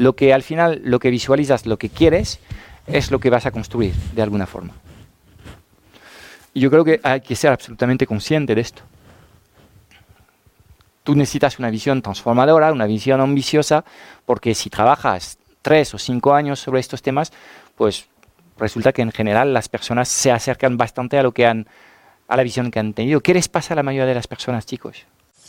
lo que al final, lo que visualizas, lo que quieres, es lo que vas a construir de alguna forma. Y yo creo que hay que ser absolutamente consciente de esto. Tú necesitas una visión transformadora, una visión ambiciosa, porque si trabajas tres o cinco años sobre estos temas, pues resulta que en general las personas se acercan bastante a lo que han, a la visión que han tenido. ¿Qué les pasa a la mayoría de las personas, chicos?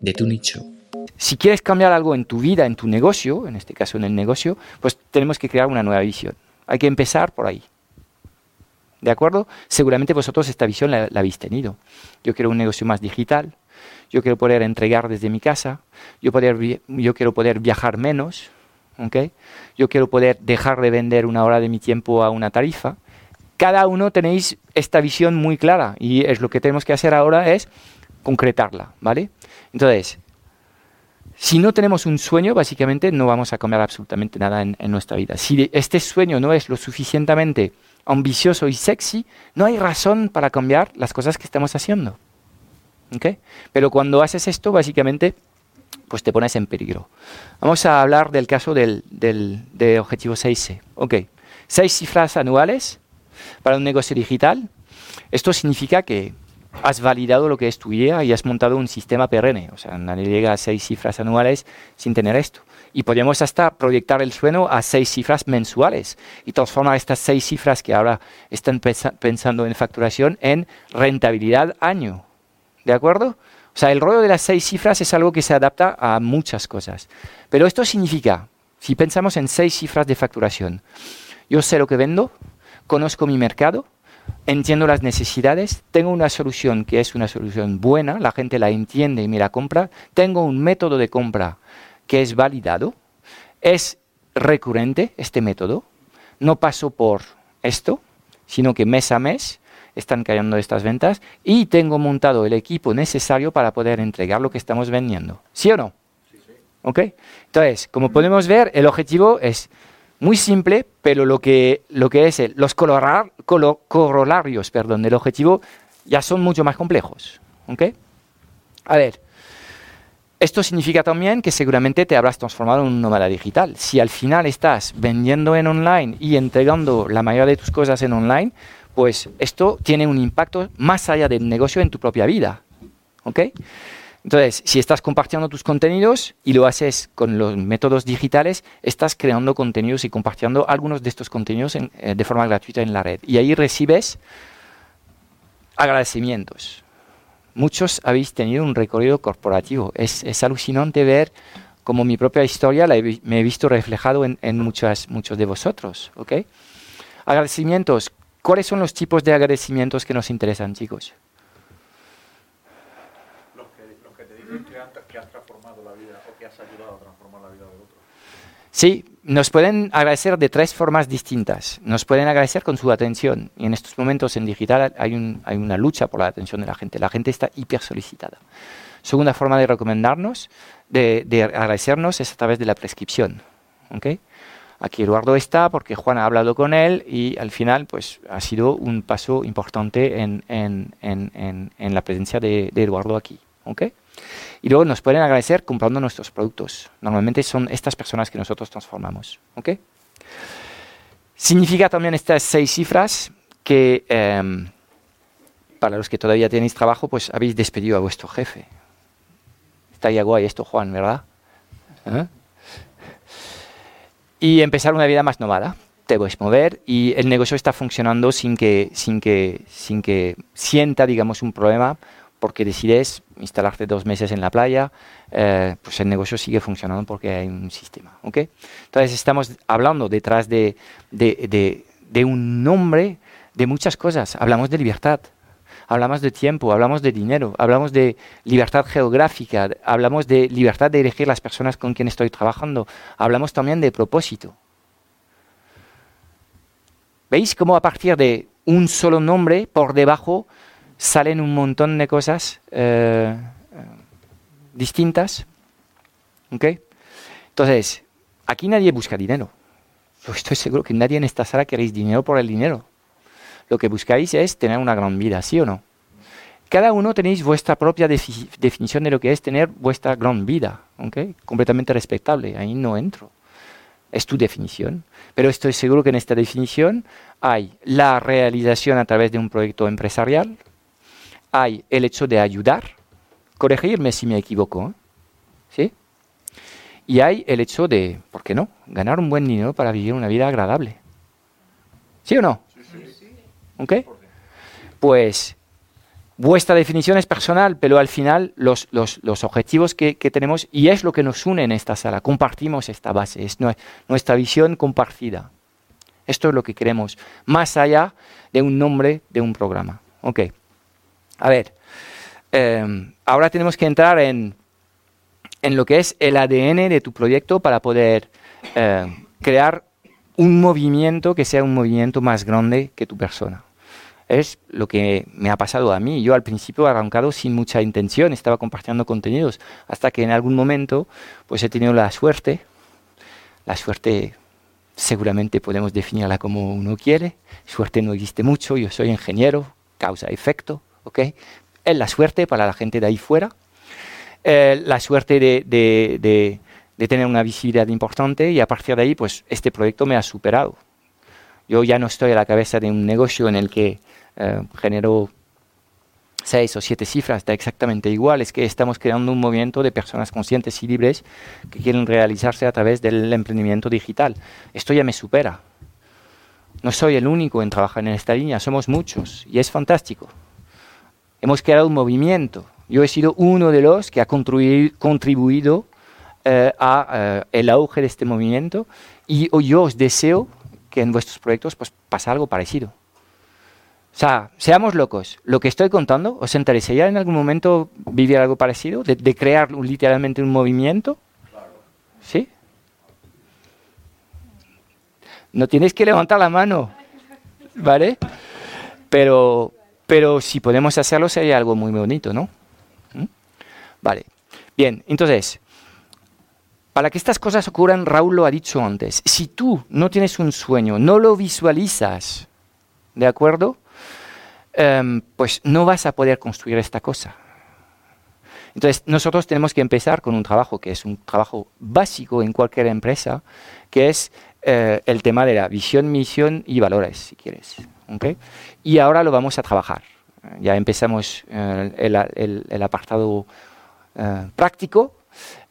de tu nicho. Si quieres cambiar algo en tu vida, en tu negocio, en este caso en el negocio, pues tenemos que crear una nueva visión. Hay que empezar por ahí. ¿De acuerdo? Seguramente vosotros esta visión la, habéis tenido. Yo quiero un negocio más digital, yo quiero poder entregar desde mi casa, yo, poder, yo quiero poder viajar menos, ¿okay? yo quiero poder dejar de vender una hora de mi tiempo a una tarifa. Cada uno tenéis esta visión muy clara y es lo que tenemos que hacer ahora es concretarla, ¿vale? Entonces, si no tenemos un sueño, básicamente no vamos a cambiar absolutamente nada en, nuestra vida. Si este sueño no es lo suficientemente ambicioso y sexy, no hay razón para cambiar las cosas que estamos haciendo. Pero cuando haces esto, básicamente, pues te pones en peligro. Vamos a hablar del caso del, del, objetivo 6C. Ok, seis cifras anuales para un negocio digital. Esto significa que has validado lo que es tu y has montado un sistema perenne. O sea, nadie llega a seis cifras anuales sin tener esto. Y podemos hasta proyectar el sueño a seis cifras mensuales y transformar estas seis cifras que ahora están pensando en facturación en rentabilidad año. ¿De acuerdo? O sea, el rollo de las seis cifras es algo que se adapta a muchas cosas. Pero esto significa, si pensamos en seis cifras de facturación, yo sé lo que vendo, conozco mi mercado, entiendo las necesidades, tengo una solución que es una solución buena, la gente la entiende y me la compra, tengo un método de compra que es validado, es recurrente este método, no paso por esto, sino que mes a mes están cayendo estas ventas y tengo montado el equipo necesario para poder entregar lo que estamos vendiendo. ¿Sí o no? Sí, sí. ¿Ok? Entonces, como podemos ver, el objetivo es muy simple, pero lo que, lo que es el, los corolarios perdón, del objetivo ya son mucho más complejos. ¿Ok? A ver, esto significa también que seguramente te habrás transformado en un nómada digital. Si al final estás vendiendo en online y entregando la mayoría de tus cosas en online, pues esto tiene un impacto más allá del negocio en tu propia vida. ¿Ok? Entonces, si estás compartiendo tus contenidos y lo haces con los métodos digitales, estás creando contenidos y compartiendo algunos de estos contenidos eh, de forma gratuita en la red. Y ahí recibes agradecimientos. Muchos habéis tenido un recorrido corporativo. Es, alucinante ver cómo mi propia historia la me he visto reflejado en, en muchos de vosotros. ¿ok? Agradecimientos ¿Cuáles son los tipos de agradecimientos que nos interesan, chicos? Los que, dicen que, has transformado la vida o que has ayudado a transformar la vida de otros. Sí, nos pueden agradecer de tres formas distintas. Nos pueden agradecer con su atención. Y en estos momentos en digital hay, hay una lucha por la atención de la gente. La gente está hiper solicitada. Segunda forma de recomendarnos, de, de agradecernos, es a través de la prescripción. ¿okay? Aquí Eduardo está porque Juan ha hablado con él y al final pues ha sido un paso importante en, en, en, en la presencia de, de, Eduardo aquí. ¿Okay? Y luego nos pueden agradecer comprando nuestros productos. Normalmente son estas personas que nosotros transformamos. ¿okay? Significa también estas seis cifras que eh, para los que todavía tenéis trabajo pues habéis despedido a vuestro jefe. Está ya guay esto, Juan, ¿verdad? ¿Eh? y empezar una vida más nómada. Te puedes mover y el negocio está funcionando sin que, sin que, sin que sienta, digamos, un problema porque decides instalarte dos meses en la playa, eh, pues el negocio sigue funcionando porque hay un sistema. ¿okay? Entonces estamos hablando detrás de, de, de un nombre de muchas cosas. Hablamos de libertad, hablamos de tiempo, hablamos de dinero, hablamos de libertad geográfica, hablamos de libertad de elegir las personas con quien estoy trabajando, hablamos también de propósito. ¿Veis cómo a partir de un solo nombre por debajo salen un montón de cosas eh, distintas? Entonces, aquí nadie busca dinero. estoy seguro que nadie en esta sala queréis dinero por el dinero lo que buscáis es tener una gran vida, ¿sí o no? Cada uno tenéis vuestra propia definición de lo que es tener vuestra gran vida, ¿ok? Completamente respetable, ahí no entro. Es tu definición. Pero estoy seguro que en esta definición hay la realización a través de un proyecto empresarial, hay el hecho de ayudar, corregirme si me equivoco, ¿eh? ¿sí? Y hay el hecho de, ¿por qué no?, ganar un buen dinero para vivir una vida agradable. ¿Sí o no? ¿Ok? Pues vuestra definición es personal, pero al final los, objetivos que, tenemos, y es lo que nos une en esta sala, compartimos esta base, es nuestra visión compartida. Esto es lo que queremos, más allá de un nombre de un programa. Ok. A ver, em, ahora tenemos que entrar en, en, lo que es el ADN de tu proyecto para poder em, crear un movimiento que sea un movimiento más grande que tu persona. Es lo que me ha pasado a mí. Yo al principio he arrancado sin mucha intención, estaba compartiendo contenidos, hasta que en algún momento pues he tenido la suerte, la suerte seguramente podemos definirla como uno quiere, suerte no existe mucho, yo soy ingeniero, causa-efecto, ¿ok? Es la suerte para la gente de ahí fuera, la suerte de, de de tener una visibilidad importante y a partir de ahí, pues este proyecto me ha superado. Yo ya no estoy a la cabeza de un negocio en el que eh, genero seis o siete cifras, da exactamente igual, es que estamos creando un movimiento de personas conscientes y libres que quieren realizarse a través del emprendimiento digital. Esto ya me supera. No soy el único en trabajar en esta línea, somos muchos y es fantástico. Hemos creado un movimiento. Yo he sido uno de los que ha contribuido eh, a eh, el auge de este movimiento y yo os deseo que en vuestros proyectos pues pase algo parecido. O sea, seamos locos. Lo que estoy contando, ¿os interesaría en algún momento vivir algo parecido? De, crear literalmente un movimiento. ¿Sí? No tienes que levantar la mano, ¿vale? Pero, pero si podemos hacerlo sería algo muy bonito, ¿no? ¿Mm? Vale. Bien, entonces, para que estas cosas ocurran, Raúl lo ha dicho antes, si tú no tienes un sueño, no lo visualizas, ¿de acuerdo? Em, pues no vas a poder construir esta cosa. Entonces, nosotros tenemos que empezar con un trabajo que es un trabajo básico en cualquier empresa, que es eh, el tema de la visión, misión y valores, si quieres. Y ahora lo vamos a trabajar. Ya empezamos eh, el, apartado eh, práctico,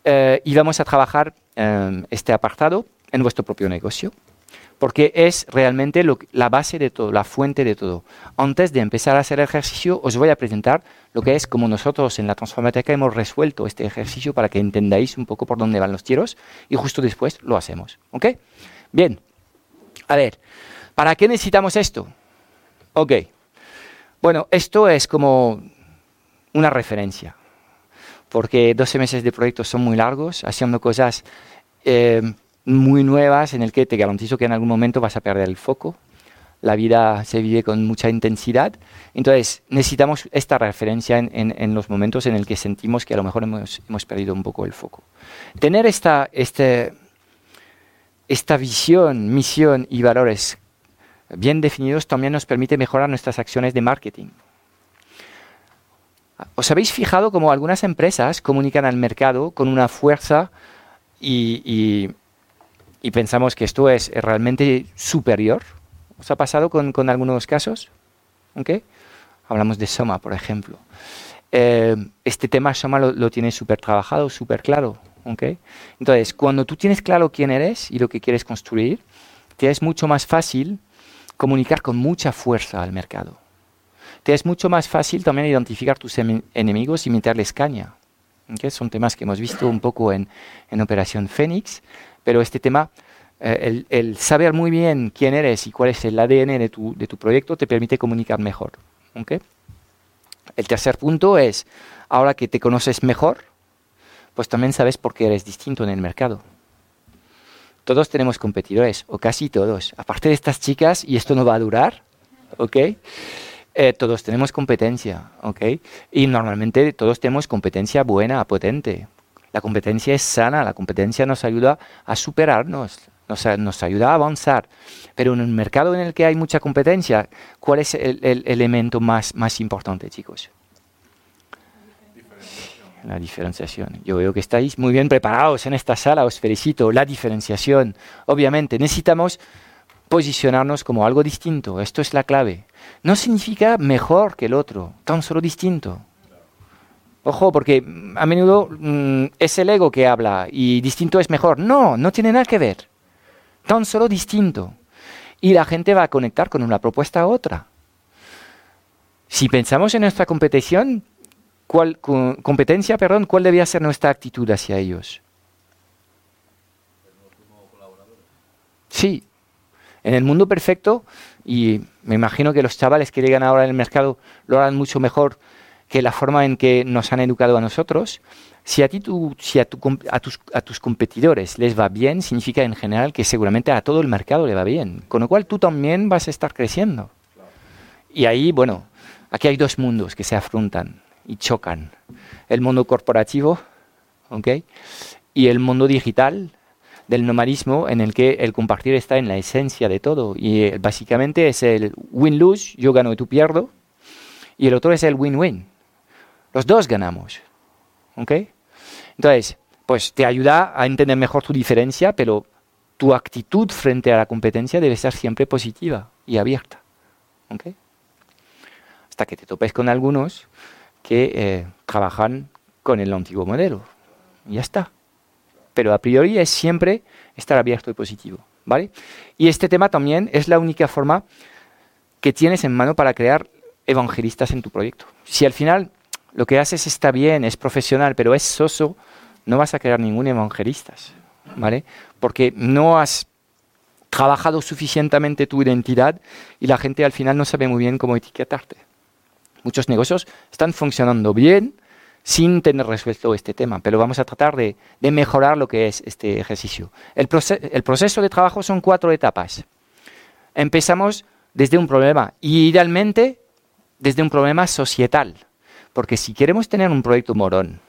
eh, y vamos a trabajar este apartado en vuestro propio negocio, porque es realmente la base de todo, la fuente de todo. Antes de empezar a hacer el ejercicio, os voy a presentar lo que es como nosotros en la Transformateca hemos resuelto este ejercicio para que entendáis un poco por dónde van los tiros y justo después lo hacemos. ¿Ok? Bien. A ver, ¿para qué necesitamos esto? Ok. Bueno, esto es como una referencia porque 12 meses de proyecto son muy largos, haciendo cosas eh, muy nuevas en el que te garantizo que en algún momento vas a perder el foco. La vida se vive con mucha intensidad. Entonces, necesitamos esta referencia en, los momentos en el que sentimos que a lo mejor hemos, hemos perdido un poco el foco. Tener esta, este, esta visión, misión y valores bien definidos también nos permite mejorar nuestras acciones de marketing. ¿Os habéis fijado cómo algunas empresas comunican al mercado con una fuerza y, pensamos que esto es realmente superior? ¿Os ha pasado con, algunos casos? Hablamos de Soma, por ejemplo. Eh, este tema Soma lo, tiene súper trabajado, súper claro. Entonces, cuando tú tienes claro quién eres y lo que quieres construir, te es mucho más fácil comunicar con mucha fuerza al mercado. te es mucho más fácil también identificar tus em- enemigos y meterles caña. Son temas que hemos visto un poco en, en Operación Fénix, pero este tema, eh, el, saber muy bien quién eres y cuál es el ADN de tu, de tu proyecto te permite comunicar mejor. El tercer punto es, ahora que te conoces mejor, pues también sabes por qué eres distinto en el mercado. Todos tenemos competidores, o casi todos. Aparte de estas chicas, y esto no va a durar, ¿ok? Eh, todos tenemos competencia, ¿ok? Y normalmente todos tenemos competencia buena, potente. La competencia es sana, la competencia nos ayuda a superarnos, nos, ayuda a avanzar. Pero en un mercado en el que hay mucha competencia, ¿cuál es el, el elemento más, más importante, chicos? La diferenciación. Yo veo que estáis muy bien preparados en esta sala, os felicito. La diferenciación. Obviamente, necesitamos posicionarnos como algo distinto. Esto es la clave. No significa mejor que el otro, tan solo distinto. Ojo, porque mm, a menudo mm, es el ego que habla y distinto es mejor. No, no tiene nada que ver. Tan solo distinto. Y la gente va a conectar con una propuesta a otra. Si pensamos en nuestra competición, ¿cuál, cu- competencia, perdón, ¿cuál debía ser nuestra actitud hacia ellos? Sí, en el mundo perfecto, y me imagino que los chavales que llegan ahora el mercado lo harán mucho mejor que la forma en que nos han educado a nosotros. Si a tus competidores les va bien, significa en general que seguramente a todo el mercado le va bien. Con lo cual tú también vas a estar creciendo. Y ahí, bueno, aquí hay dos mundos que se afrontan y chocan. El mundo corporativo, ¿ok? Y el mundo digital del nomadismo en el que el compartir está en la esencia de todo. Y eh, básicamente es el win-lose, yo gano y tú pierdo. Y el otro es el win-win. Los dos ganamos. ¿Ok? Entonces, pues te ayuda a entender mejor tu diferencia, pero tu actitud frente a la competencia debe ser siempre positiva y abierta. ¿Ok? Hasta que te topes con algunos que eh, trabajan con el antiguo modelo. Y ya está. Pero a priori es siempre estar abierto y positivo. ¿Vale? Y este tema también es la única forma que tienes en mano para crear evangelistas en tu proyecto. Si al final lo que haces está bien, es profesional, pero es soso, no vas a crear ningún evangelista, ¿vale? Porque no has trabajado suficientemente tu identidad y la gente al final no sabe muy bien cómo etiquetarte. Muchos negocios están funcionando bien sin tener resuelto este tema, pero vamos a tratar de, mejorar lo que es este ejercicio. El proceso de trabajo son cuatro etapas. Empezamos desde un problema y idealmente desde un problema societal. Porque si queremos tener un proyecto morón,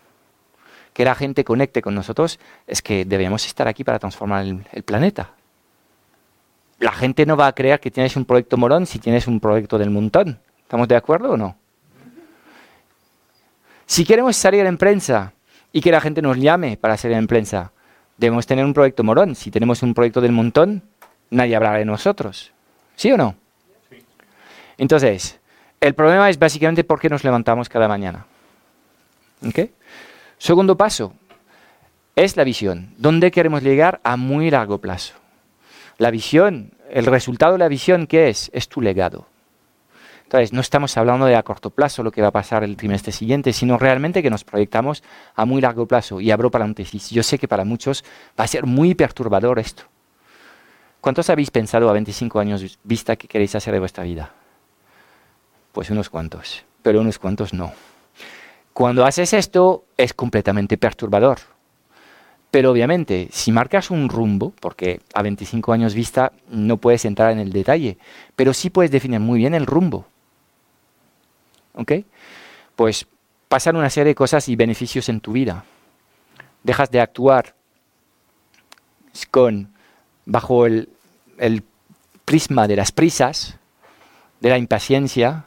que la gente conecte con nosotros, es que debemos estar aquí para transformar el, el planeta. La gente no va a creer que tienes un proyecto morón si tienes un proyecto del montón. ¿Estamos de acuerdo o no? Si queremos salir en prensa y que la gente nos llame para salir en prensa, debemos tener un proyecto morón. Si tenemos un proyecto del montón, nadie hablará de nosotros. ¿Sí o no? Entonces, el problema es básicamente por qué nos levantamos cada mañana. ¿Ok? Segundo paso es la visión. ¿Dónde queremos llegar a muy largo plazo? La visión, el resultado de la visión, ¿qué es? Es tu legado. Entonces, no estamos hablando de a corto plazo lo que va a pasar el trimestre siguiente, sino realmente que nos proyectamos a muy largo plazo. Y abro paréntesis. Yo sé que para muchos va a ser muy perturbador esto. ¿Cuántos habéis pensado a 25 años vista que queréis hacer de vuestra vida? Pues unos cuantos, pero unos cuantos no. Cuando haces esto es completamente perturbador. Pero obviamente, si marcas un rumbo, porque a 25 años vista no puedes entrar en el detalle, pero sí puedes definir muy bien el rumbo. ¿Ok? Pues pasan una serie de cosas y beneficios en tu vida. Dejas de actuar con bajo el, el prisma de las prisas, de la impaciencia,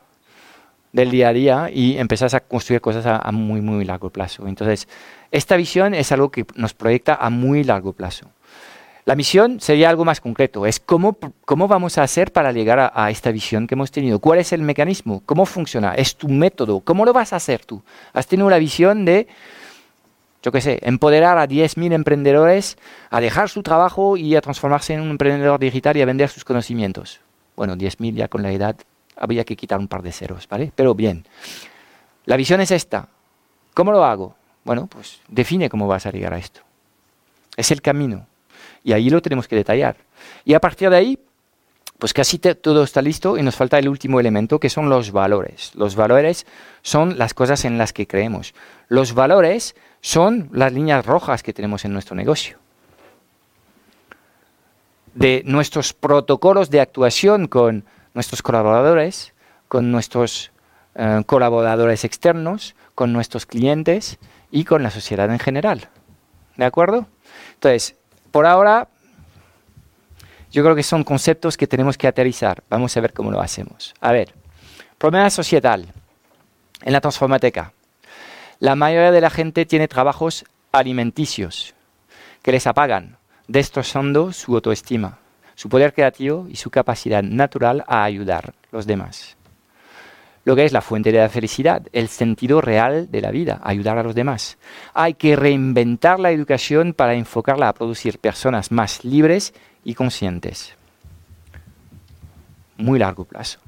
del día a día y empezás a construir cosas a, a, muy, muy largo plazo. Entonces, esta visión es algo que nos proyecta a muy largo plazo. La misión sería algo más concreto, es cómo, cómo vamos a hacer para llegar a, a, esta visión que hemos tenido, cuál es el mecanismo, cómo funciona, es tu método, cómo lo vas a hacer tú. Has tenido la visión de, yo qué sé, empoderar a 10.000 emprendedores a dejar su trabajo y a transformarse en un emprendedor digital y a vender sus conocimientos. Bueno, 10.000 ya con la edad habría que quitar un par de ceros, ¿vale? Pero bien, la visión es esta. ¿Cómo lo hago? Bueno, pues define cómo vas a llegar a esto. Es el camino. Y ahí lo tenemos que detallar. Y a partir de ahí, pues casi todo está listo y nos falta el último elemento que son los valores. Los valores son las cosas en las que creemos. Los valores son las líneas rojas que tenemos en nuestro negocio. De nuestros protocolos de actuación con nuestros colaboradores, con nuestros eh, colaboradores externos, con nuestros clientes y con la sociedad en general. ¿De acuerdo? Entonces, por ahora yo creo que son conceptos que tenemos que aterrizar. Vamos a ver cómo lo hacemos. A ver, problema societal en la transformateca. La mayoría de la gente tiene trabajos alimenticios que les apagan, destrozando su autoestima, su poder creativo y su capacidad natural a ayudar a los demás. Lo que es la fuente de la felicidad, el sentido real de la vida, ayudar a los demás. Hay que reinventar la educación para enfocarla a producir personas más libres y conscientes. Muy largo plazo.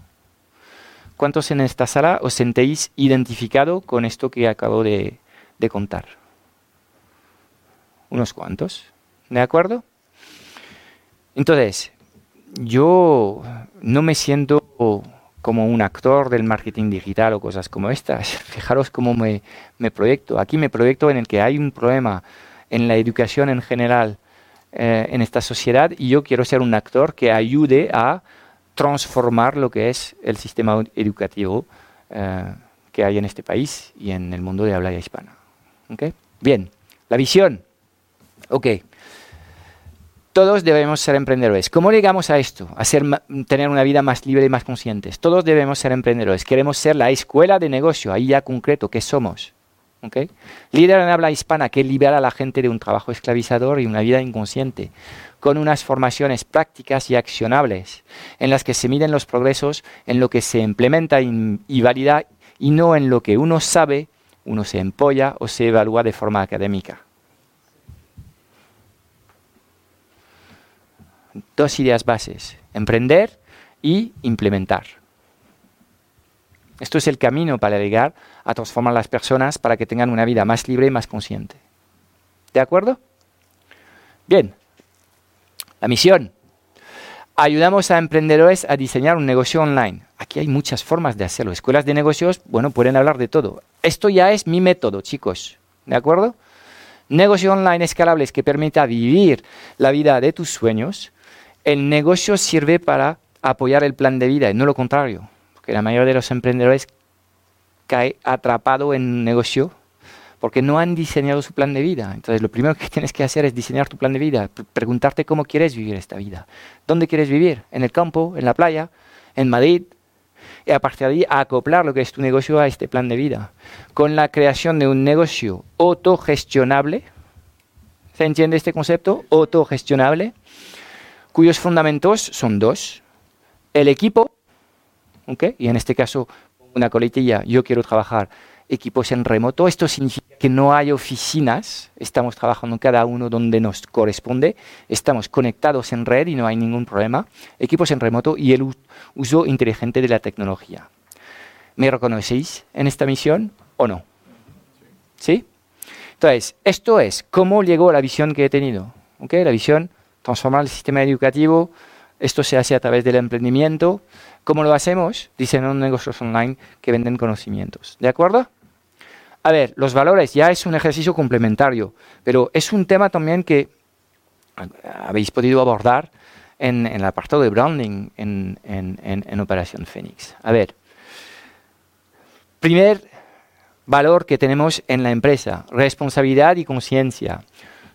¿Cuántos en esta sala os sentéis identificado con esto que acabo de, de contar? Unos cuantos. ¿De acuerdo? Entonces, yo no me siento como un actor del marketing digital o cosas como estas. Fijaros cómo me, me proyecto. Aquí me proyecto en el que hay un problema en la educación en general eh, en esta sociedad y yo quiero ser un actor que ayude a transformar lo que es el sistema educativo eh, que hay en este país y en el mundo de habla hispana. ¿Okay? Bien, la visión. Ok. Todos debemos ser emprendedores. ¿Cómo llegamos a esto? A ser, tener una vida más libre y más conscientes. Todos debemos ser emprendedores. Queremos ser la escuela de negocio, ahí ya concreto, ¿qué somos? ¿okay? Líder en habla hispana que libera a la gente de un trabajo esclavizador y una vida inconsciente, con unas formaciones prácticas y accionables, en las que se miden los progresos en lo que se implementa y valida y no en lo que uno sabe, uno se empolla o se evalúa de forma académica. Dos ideas bases, emprender y implementar. Esto es el camino para llegar a transformar a las personas para que tengan una vida más libre y más consciente. ¿De acuerdo? Bien. La misión. Ayudamos a emprendedores a diseñar un negocio online. Aquí hay muchas formas de hacerlo. Escuelas de negocios, bueno, pueden hablar de todo. Esto ya es mi método, chicos. ¿De acuerdo? Negocio online escalables que permita vivir la vida de tus sueños. El negocio sirve para apoyar el plan de vida y no lo contrario que la mayoría de los emprendedores cae atrapado en un negocio porque no han diseñado su plan de vida. Entonces, lo primero que tienes que hacer es diseñar tu plan de vida, preguntarte cómo quieres vivir esta vida. ¿Dónde quieres vivir? ¿En el campo? ¿En la playa? ¿En Madrid? Y a partir de ahí, acoplar lo que es tu negocio a este plan de vida. Con la creación de un negocio autogestionable, ¿se entiende este concepto? Autogestionable, cuyos fundamentos son dos. El equipo y en este caso, una coletilla, yo quiero trabajar equipos en remoto. Esto significa que no hay oficinas, estamos trabajando cada uno donde nos corresponde, estamos conectados en red y no hay ningún problema. Equipos en remoto y el uso inteligente de la tecnología. ¿Me reconocéis en esta misión o no? ¿Sí? Entonces, esto es cómo llegó la visión que he tenido. La visión, transformar el sistema educativo, esto se hace a través del emprendimiento, ¿Cómo lo hacemos? Diseñando negocios online que venden conocimientos. ¿De acuerdo? A ver, los valores ya es un ejercicio complementario, pero es un tema también que habéis podido abordar en, el apartado de branding en, Operación Fénix. A ver, primer valor que tenemos en la empresa, responsabilidad y conciencia.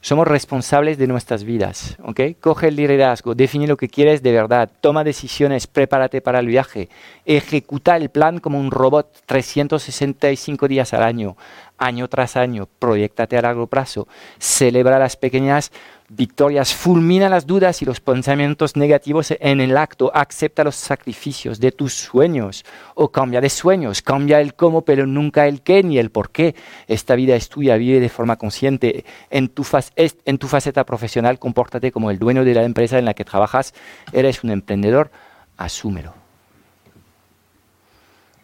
Somos responsables de nuestras vidas. Coge el liderazgo, define lo que quieres de verdad, toma decisiones, prepárate para el viaje, ejecuta el plan como un robot 365 días al año, año tras año, proyectate a largo plazo, celebra las pequeñas victorias, fulmina las dudas y los pensamientos negativos en el acto, acepta los sacrificios de tus sueños o cambia de sueños, cambia el cómo, pero nunca el qué ni el por qué. Esta vida es tuya, vive de forma consciente. En tu, en tu faceta profesional, compórtate como el dueño de la empresa en la que trabajas, eres un emprendedor, asúmelo.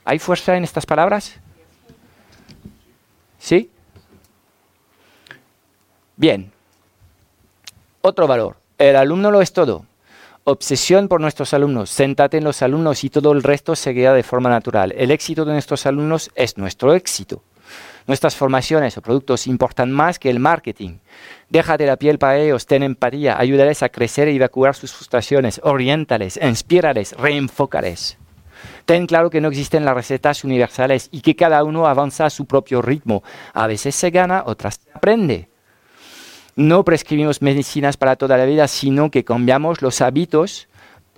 ¿Hay fuerza en estas palabras? ¿Sí? Bien. Otro valor. El alumno lo es todo. Obsesión por nuestros alumnos. Séntate en los alumnos y todo el resto seguirá de forma natural. El éxito de nuestros alumnos es nuestro éxito. Nuestras formaciones o productos importan más que el marketing. Déjate la piel para ellos, ten empatía, ayúdales a crecer y evacuar sus frustraciones, oriéntales, inspírales, reenfócales. Ten claro que no existen las recetas universales y que cada uno avanza a su propio ritmo. A veces se gana, otras se aprende. No prescribimos medicinas para toda la vida, sino que cambiamos los hábitos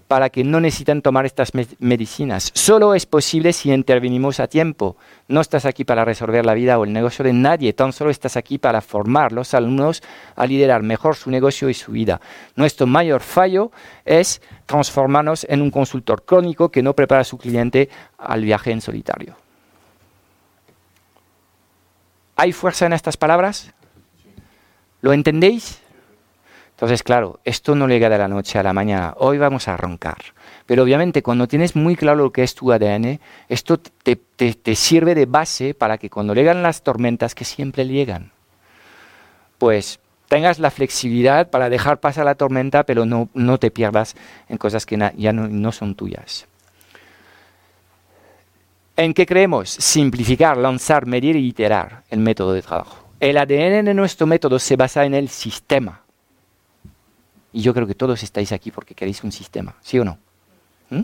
para que no necesiten tomar estas medicinas. Solo es posible si intervenimos a tiempo. No estás aquí para resolver la vida o el negocio de nadie, tan solo estás aquí para formar los alumnos a liderar mejor su negocio y su vida. Nuestro mayor fallo es transformarnos en un consultor crónico que no prepara a su cliente al viaje en solitario. ¿Hay fuerza en estas palabras? ¿Lo entendéis? Entonces, claro, esto no llega de la noche a la mañana. Hoy vamos a roncar. Pero obviamente cuando tienes muy claro lo que es tu ADN, esto te, sirve de base para que cuando llegan las tormentas, que siempre llegan, pues tengas la flexibilidad para dejar pasar la tormenta, pero no, no te pierdas en cosas que ya no, no son tuyas. ¿En qué creemos? Simplificar, lanzar, medir y iterar el método de trabajo. El ADN de nuestro método se basa en el sistema. Y yo creo que todos estáis aquí porque queréis un sistema, ¿sí o no? ¿Mm?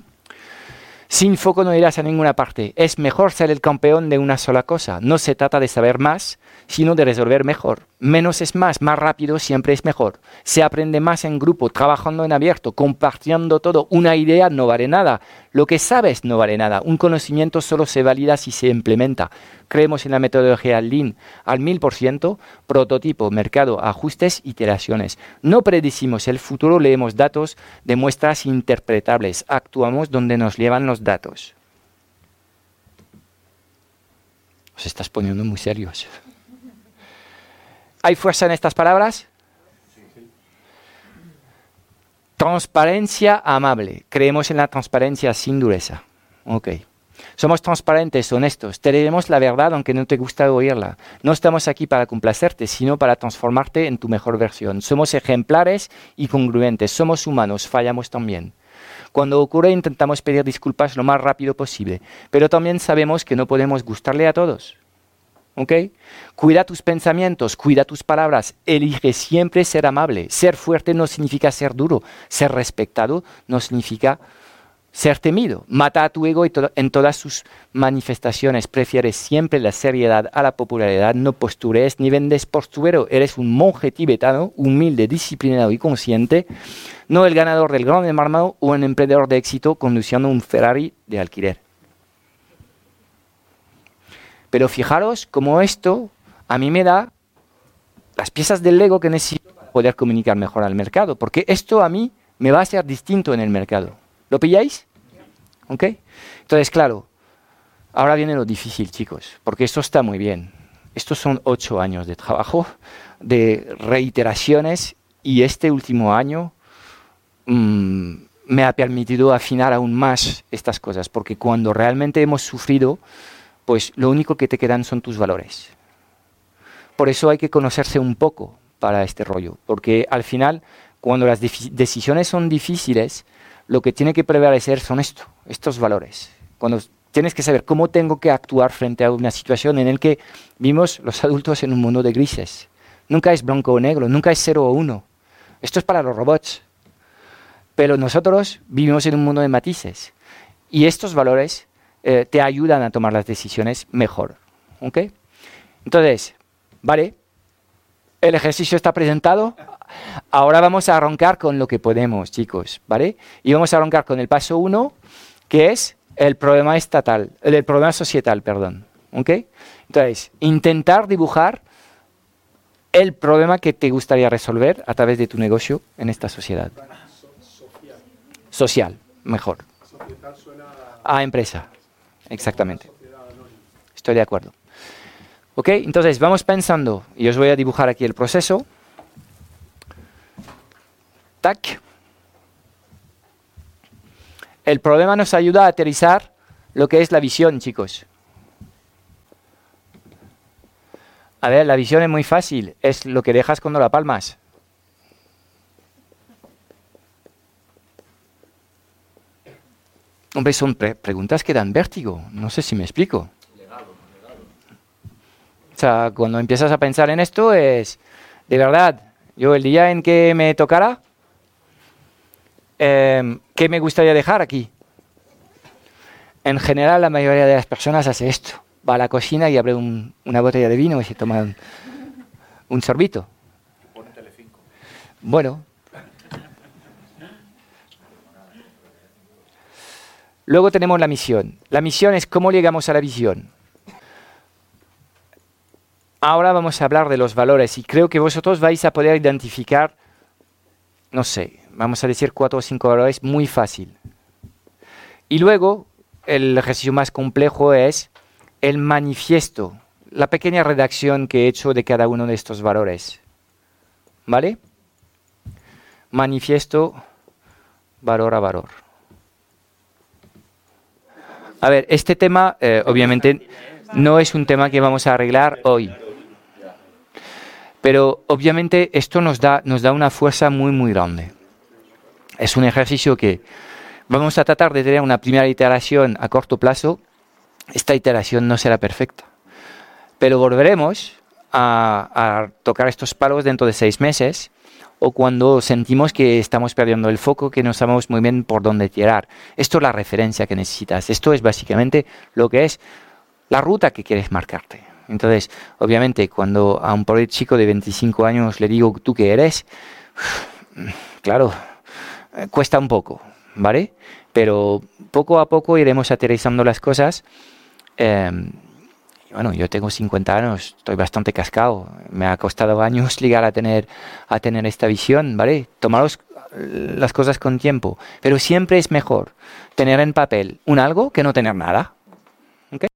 Sin foco no irás a ninguna parte. Es mejor ser el campeón de una sola cosa. No se trata de saber más, sino de resolver mejor. Menos es más, más rápido siempre es mejor. Se aprende más en grupo, trabajando en abierto, compartiendo todo. Una idea no vale nada. Lo que sabes no vale nada. Un conocimiento solo se valida si se implementa. Creemos en la metodología Lean al mil por ciento, prototipo, mercado, ajustes, iteraciones. No predecimos el futuro, leemos datos de muestras interpretables. Actuamos donde nos llevan los datos. Os estás poniendo muy serios. ¿Hay fuerza en estas palabras? Transparencia amable. Creemos en la transparencia sin dureza. Ok. Somos transparentes, honestos, te diremos la verdad aunque no te gusta oírla. No estamos aquí para complacerte, sino para transformarte en tu mejor versión. Somos ejemplares y congruentes, somos humanos, fallamos también. Cuando ocurre intentamos pedir disculpas lo más rápido posible, pero también sabemos que no podemos gustarle a todos. ¿Ok? Cuida tus pensamientos, cuida tus palabras, elige siempre ser amable. Ser fuerte no significa ser duro, ser respetado no significa ser temido. Mata a tu ego en todas sus manifestaciones. Prefieres siempre la seriedad a la popularidad, no postures ni vendes posturero. Eres un monje tibetano, humilde, disciplinado y consciente, no el ganador del gran marmado o un emprendedor de éxito conduciendo un Ferrari de alquiler. Pero fijaros cómo esto a mí me da las piezas del Lego que necesito para poder comunicar mejor al mercado, porque esto a mí me va a ser distinto en el mercado. ¿Lo pilláis? ¿Ok? Entonces, claro, ahora viene lo difícil, chicos, porque esto está muy bien. Estos son ocho años de trabajo, de reiteraciones, y este último año mm, me ha permitido afinar aún más estas cosas, porque cuando realmente hemos sufrido, pues lo único que te quedan son tus valores. Por eso hay que conocerse un poco para este rollo, porque al final, cuando las decisiones son difíciles, lo que tiene que prevalecer son esto, estos valores. Cuando tienes que saber cómo tengo que actuar frente a una situación en la que vimos los adultos en un mundo de grises. Nunca es blanco o negro, nunca es cero o uno. Esto es para los robots. Pero nosotros vivimos en un mundo de matices. Y estos valores eh, te ayudan a tomar las decisiones mejor. ¿Ok? Entonces, ¿vale? El ejercicio está presentado. Ahora vamos a arrancar con lo que podemos, chicos, ¿vale? Y vamos a arrancar con el paso uno, que es el problema estatal, el problema societal, perdón. ¿Ok? Entonces, intentar dibujar el problema que te gustaría resolver a través de tu negocio en esta sociedad. Social, mejor. A empresa. Exactamente. Estoy de acuerdo. Ok, entonces vamos pensando, y os voy a dibujar aquí el proceso. Tac. El problema nos ayuda a aterrizar lo que es la visión, chicos. A ver, la visión es muy fácil, es lo que dejas cuando la palmas. Hombre, son preguntas que dan vértigo, no sé si me explico. O sea, cuando empiezas a pensar en esto es, de verdad, yo el día en que me tocara, eh, ¿qué me gustaría dejar aquí? En general, la mayoría de las personas hace esto. Va a la cocina y abre una botella de vino y se toma un, sorbito. Bueno. Luego tenemos la misión. La misión es cómo llegamos a la visión. Ahora vamos a hablar de los valores y creo que vosotros vais a poder identificar, no sé, vamos a decir cuatro o cinco valores muy fácil. Y luego el ejercicio más complejo es el manifiesto, la pequeña redacción que he hecho de cada uno de estos valores. ¿Vale? Manifiesto valor a valor. A ver, este tema eh, obviamente no es un tema que vamos a arreglar hoy. Pero obviamente esto nos da, nos da una fuerza muy, muy grande. Es un ejercicio que Vamos a tratar de tener una primera iteración a corto plazo. Esta iteración no será perfecta, pero volveremos a, tocar estos palos dentro de seis meses o cuando sentimos que estamos perdiendo el foco, que no sabemos muy bien por dónde tirar. Esto es la referencia que necesitas. Esto es básicamente lo que es la ruta que quieres marcarte. Entonces, obviamente, cuando a un pobre chico de 25 años le digo tú qué eres, claro, eh, cuesta un poco. ¿vale? Pero poco a poco iremos aterrizando las cosas. Em, bueno, yo tengo 50 años, estoy bastante cascado. Me ha costado años llegar a tener, a tener esta visión, ¿vale? Tomaros las cosas con tiempo. Pero siempre es mejor tener en papel un algo que no tener nada.